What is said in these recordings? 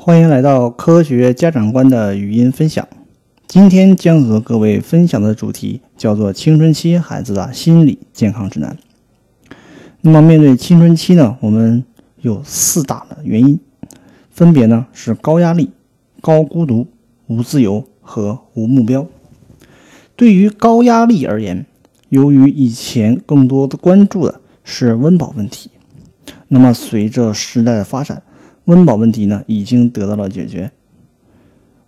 欢迎来到科学家长观的语音分享。今天将和各位分享的主题叫做青春期孩子的心理健康指南。那么，面对青春期呢，我们有四大的原因，分别呢是高压力、高孤独、无自由和无目标。对于高压力而言，由于以前更多的关注的是温饱问题，那么随着时代的发展，温饱问题呢已经得到了解决，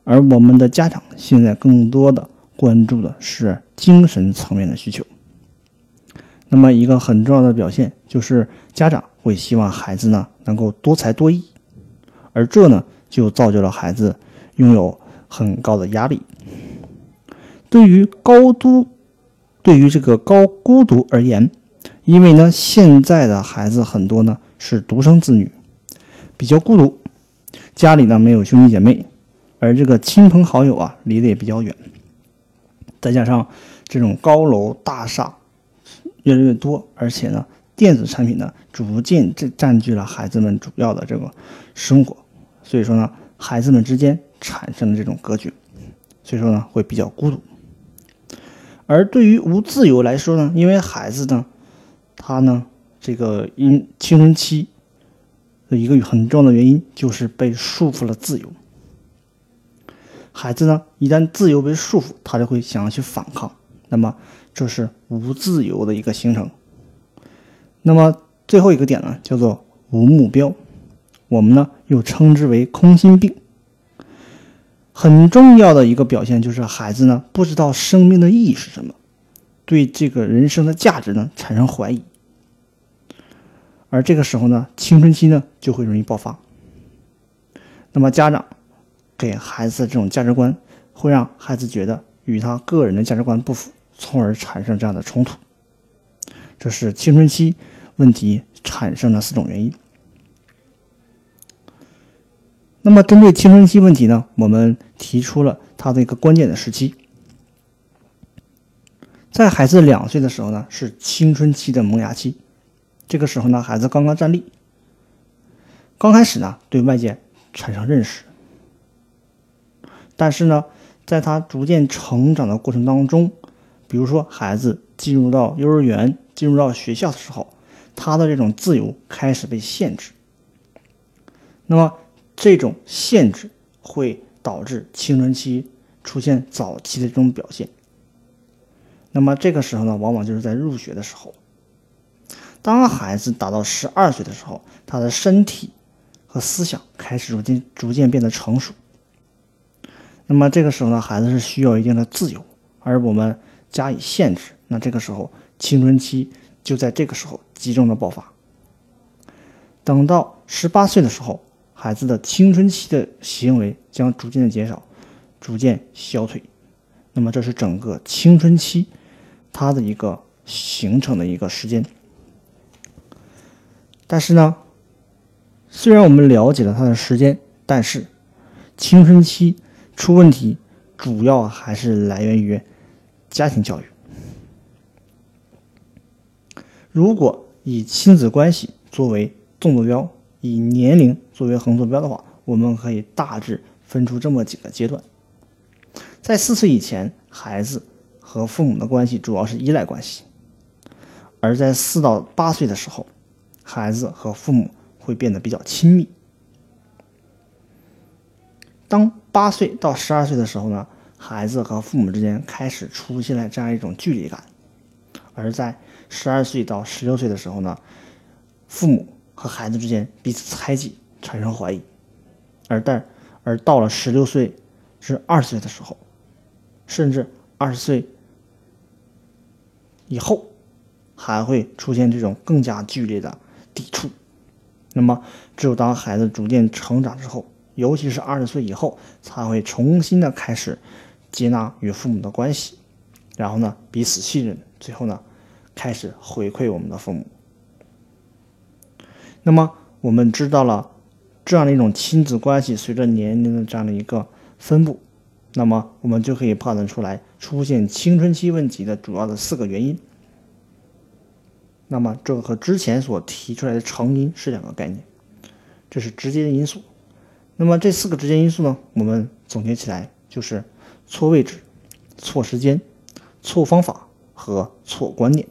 而我们的家长现在更多的关注的是精神层面的需求。那么一个很重要的表现就是家长会希望孩子呢能够多才多艺，而这呢就造就了孩子拥有很高的压力。对于高都，对于这个高孤独而言，因为呢现在的孩子很多呢是独生子女，比较孤独，家里呢没有兄弟姐妹，而这个亲朋好友啊离得也比较远，再加上这种高楼大厦。越来越多，而且呢，电子产品呢，逐渐占占据了孩子们主要的这个生活，所以说呢，孩子们之间产生了这种隔绝，所以说呢，会比较孤独。而对于无自由来说呢，因为孩子呢，他呢，这个因青春期的一个很重要的原因就是被束缚了自由。孩子呢，一旦自由被束缚，他就会想要去反抗，那么。这是无自由的一个形成。那么最后一个点呢，叫做无目标，我们呢又称之为空心病。很重要的一个表现就是孩子呢不知道生命的意义是什么，对这个人生的价值呢产生怀疑。而这个时候呢，青春期呢就会容易爆发。那么家长给孩子这种价值观，会让孩子觉得与他个人的价值观不符。从而产生这样的冲突，这是青春期问题产生的四种原因。那么，针对青春期问题呢，我们提出了它的一个关键的时期，在孩子两岁的时候呢，是青春期的萌芽期，这个时候呢，孩子刚刚站立，刚开始呢，对外界产生认识，但是呢，在他逐渐成长的过程当中。比如说，孩子进入到幼儿园、进入到学校的时候，他的这种自由开始被限制。那么，这种限制会导致青春期出现早期的这种表现。那么，这个时候呢，往往就是在入学的时候。当孩子达到十二岁的时候，他的身体和思想开始逐渐逐渐变得成熟。那么，这个时候呢，孩子是需要一定的自由，而我们。加以限制，那这个时候青春期就在这个时候集中的爆发。等到十八岁的时候，孩子的青春期的行为将逐渐的减少，逐渐消退。那么这是整个青春期它的一个形成的一个时间。但是呢，虽然我们了解了它的时间，但是青春期出问题主要还是来源于。家庭教育，如果以亲子关系作为纵坐标，以年龄作为横坐标的话，我们可以大致分出这么几个阶段。在四岁以前，孩子和父母的关系主要是依赖关系；而在四到八岁的时候，孩子和父母会变得比较亲密。当八岁到十二岁的时候呢？孩子和父母之间开始出现了这样一种距离感，而在十二岁到十六岁的时候呢，父母和孩子之间彼此猜忌，产生怀疑，而但而到了十六岁至二十岁的时候，甚至二十岁以后，还会出现这种更加剧烈的抵触。那么，只有当孩子逐渐成长之后，尤其是二十岁以后，才会重新的开始。接纳与父母的关系，然后呢，彼此信任，最后呢，开始回馈我们的父母。那么，我们知道了这样的一种亲子关系随着年龄的这样的一个分布，那么我们就可以判断出来出现青春期问题的主要的四个原因。那么，这个和之前所提出来的成因是两个概念，这是直接的因素。那么这四个直接因素呢，我们总结起来就是错位置、错时间、错方法和错观念。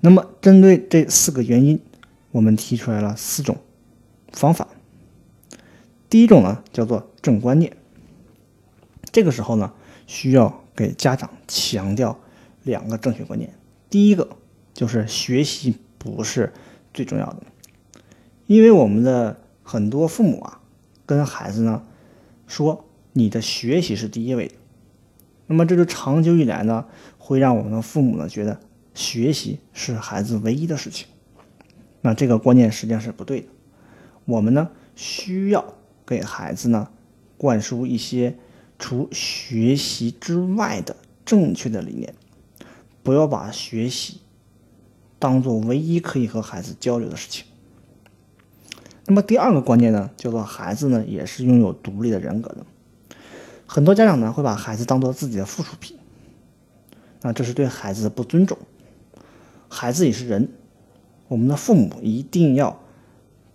那么针对这四个原因，我们提出来了四种方法。第一种呢，叫做正观念。这个时候呢，需要给家长强调两个正确观念。第一个就是学习不是最重要的，因为我们的很多父母啊，跟孩子呢说你的学习是第一位的，那么这就长久以来呢，会让我们的父母呢觉得学习是孩子唯一的事情。那这个观念实际上是不对的。我们呢需要给孩子呢灌输一些。除学习之外的正确的理念，不要把学习当做唯一可以和孩子交流的事情。那么第二个观念呢，叫做孩子呢也是拥有独立的人格的。很多家长呢会把孩子当做自己的附属品，那这是对孩子的不尊重。孩子也是人，我们的父母一定要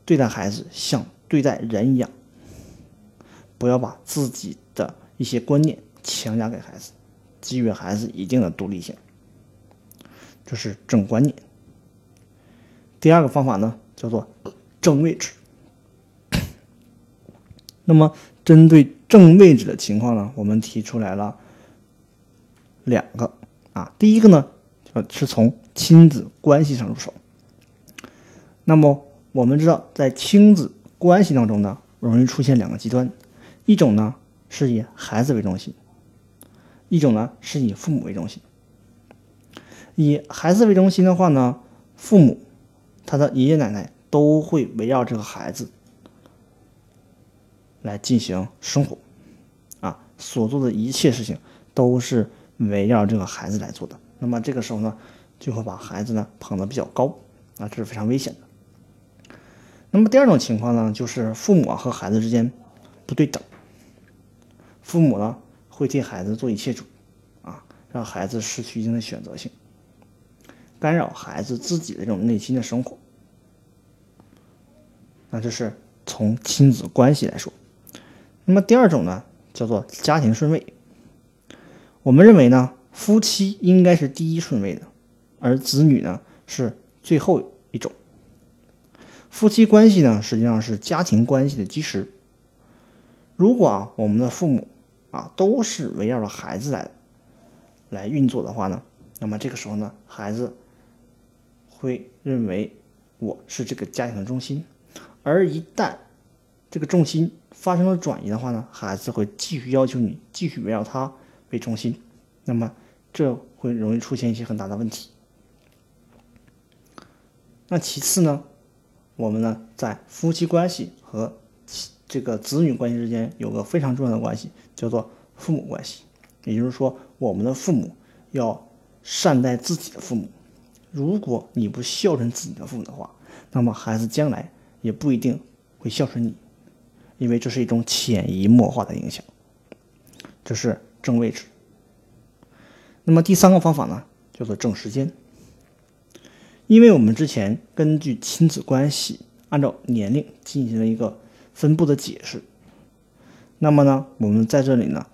对待孩子像对待人一样，不要把自己的。一些观念强加给孩子，给予孩子一定的独立性，这是正观念。第二个方法呢，叫做正位置。那么，针对正位置的情况呢，我们提出来了两个啊。第一个呢，呃，是从亲子关系上入手。那么，我们知道，在亲子关系当中呢，容易出现两个极端，一种呢。是以孩子为中心，一种呢是以父母为中心。以孩子为中心的话呢，父母他的爷爷奶奶都会围绕这个孩子来进行生活，啊，所做的一切事情都是围绕这个孩子来做的。那么这个时候呢，就会把孩子呢捧得比较高，啊，这是非常危险的。那么第二种情况呢，就是父母和孩子之间不对等。父母呢会替孩子做一切主，啊，让孩子失去一定的选择性，干扰孩子自己的这种内心的生活。那这是从亲子关系来说。那么第二种呢，叫做家庭顺位。我们认为呢，夫妻应该是第一顺位的，而子女呢是最后一种。夫妻关系呢实际上是家庭关系的基石。如果啊，我们的父母啊，都是围绕着孩子来来运作的话呢，那么这个时候呢，孩子会认为我是这个家庭的中心，而一旦这个重心发生了转移的话呢，孩子会继续要求你继续围绕他为中心，那么这会容易出现一些很大的问题。那其次呢，我们呢在夫妻关系和这个子女关系之间有个非常重要的关系，叫做父母关系。也就是说，我们的父母要善待自己的父母。如果你不孝顺自己的父母的话，那么孩子将来也不一定会孝顺你，因为这是一种潜移默化的影响。这是正位置。那么第三个方法呢，叫做正时间。因为我们之前根据亲子关系，按照年龄进行了一个。分布的解释，那么呢，我们在这里呢，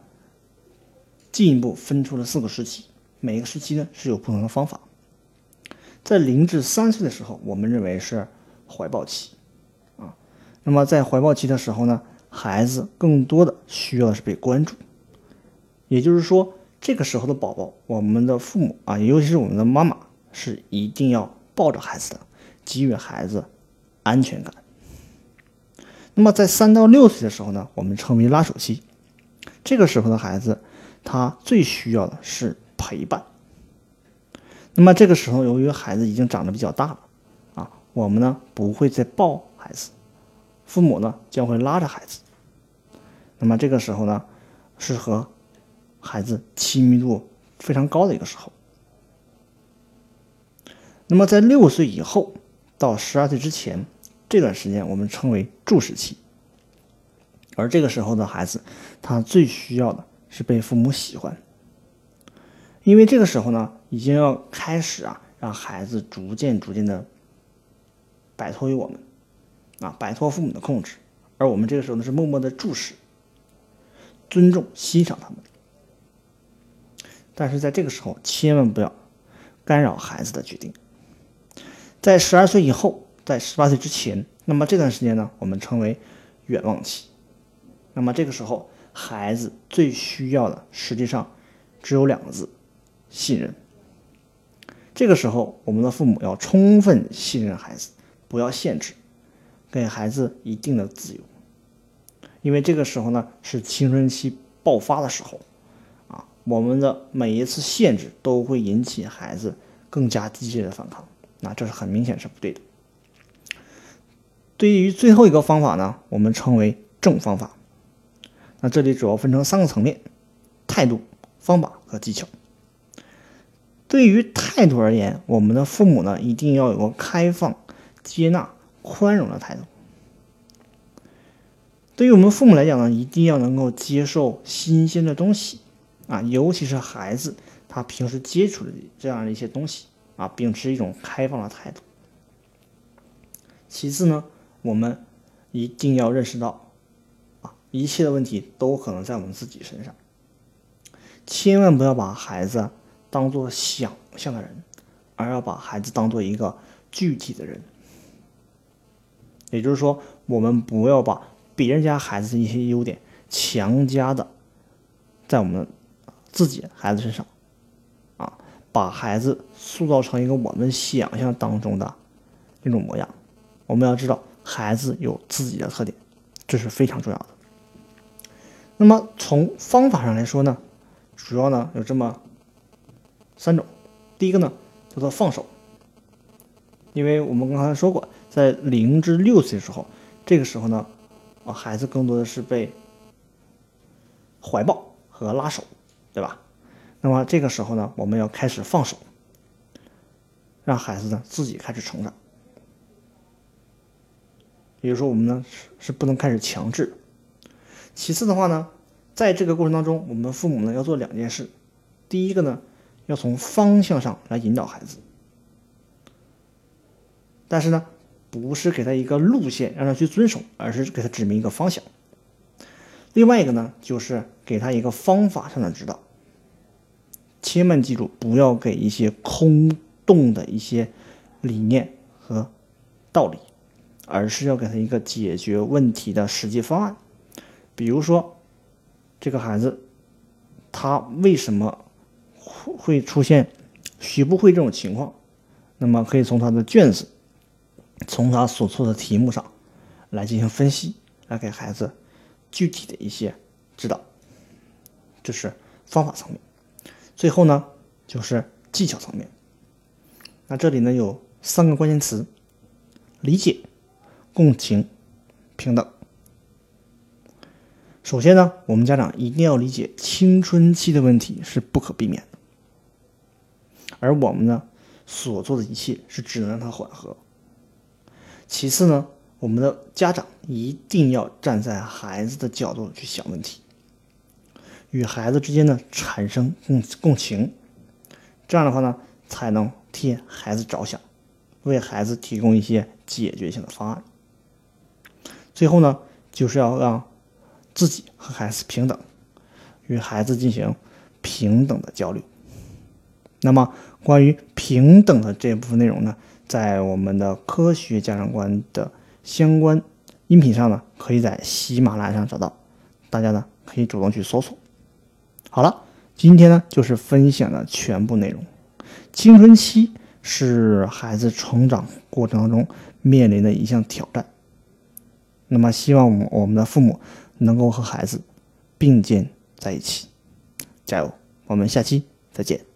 进一步分出了四个时期，每一个时期呢是有不同的方法。在零至三岁的时候，我们认为是怀抱期，啊，那么在怀抱期的时候呢，孩子更多的需要的是被关注，也就是说，这个时候的宝宝，我们的父母啊，尤其是我们的妈妈，是一定要抱着孩子的，给予孩子安全感。那么在三到六岁的时候呢，我们称为拉手期。这个时候的孩子，他最需要的是陪伴。那么这个时候，由于孩子已经长得比较大了，啊，我们呢不会再抱孩子，父母呢将会拉着孩子。那么这个时候呢，是和孩子亲密度非常高的一个时候。那么在六岁以后到十二岁之前。这段时间我们称为注视期，而这个时候的孩子，他最需要的是被父母喜欢，因为这个时候呢，已经要开始啊，让孩子逐渐逐渐的摆脱于我们，啊，摆脱父母的控制，而我们这个时候呢是默默的注视、尊重、欣赏他们。但是在这个时候，千万不要干扰孩子的决定。在十二岁以后，在十八岁之前，那么这段时间呢，我们称为远望期。那么这个时候，孩子最需要的实际上只有两个字：信任。这个时候，我们的父母要充分信任孩子，不要限制，给孩子一定的自由。因为这个时候呢，是青春期爆发的时候。啊我们的每一次限制都会引起孩子更加激烈的反抗，那这是很明显是不对的。对于最后一个方法呢，我们称为正方法。那这里主要分成三个层面：态度、方法和技巧。对于态度而言，我们的父母呢一定要有个开放、接纳、宽容的态度。对于我们父母来讲呢，一定要能够接受新鲜的东西。啊，尤其是孩子，他平时接触的这样的一些东西啊，秉持一种开放的态度。其次呢，我们一定要认识到，啊，一切的问题都可能在我们自己身上。千万不要把孩子当做想象的人，而要把孩子当做一个具体的人。也就是说，我们不要把别人家孩子的一些优点强加的在我们。自己孩子身上，啊，把孩子塑造成一个我们想象当中的那种模样。我们要知道，孩子有自己的特点，这是非常重要的。那么从方法上来说呢，主要呢有这么三种。第一个呢叫做放手，因为我们刚才说过，在零至六岁的时候，这个时候呢，啊，孩子更多的是被怀抱和拉手。对吧？那么这个时候呢，我们要开始放手，让孩子呢自己开始成长。也就是说，我们呢是是不能开始强制。其次的话呢，在这个过程当中，我们父母呢要做两件事。第一个呢，要从方向上来引导孩子，但是呢，不是给他一个路线让他去遵守，而是给他指明一个方向。另外一个呢，就是给他一个方法上的指导。千万记住，不要给一些空洞的一些理念和道理，而是要给他一个解决问题的实际方案。比如说，这个孩子他为什么会会出现学不会这种情况？那么可以从他的卷子，从他所做的题目上来进行分析，来给孩子。具体的一些指导，这是方法层面。最后呢，就是技巧层面。那这里呢有三个关键词：理解、共情、平等。首先呢，我们家长一定要理解青春期的问题是不可避免，而我们呢所做的一切是只能让它缓和。其次呢。我们的家长一定要站在孩子的角度去想问题，与孩子之间呢产生共共情，这样的话呢才能替孩子着想，为孩子提供一些解决性的方案。最后呢，就是要让自己和孩子平等，与孩子进行平等的交流。那么关于平等的这部分内容呢，在我们的科学家长观的。相关音频上呢，可以在喜马拉雅上找到，大家呢可以主动去搜索。好了，今天呢就是分享的全部内容。青春期是孩子成长过程当中面临的一项挑战，那么希望我们我们的父母能够和孩子并肩在一起，加油！我们下期再见。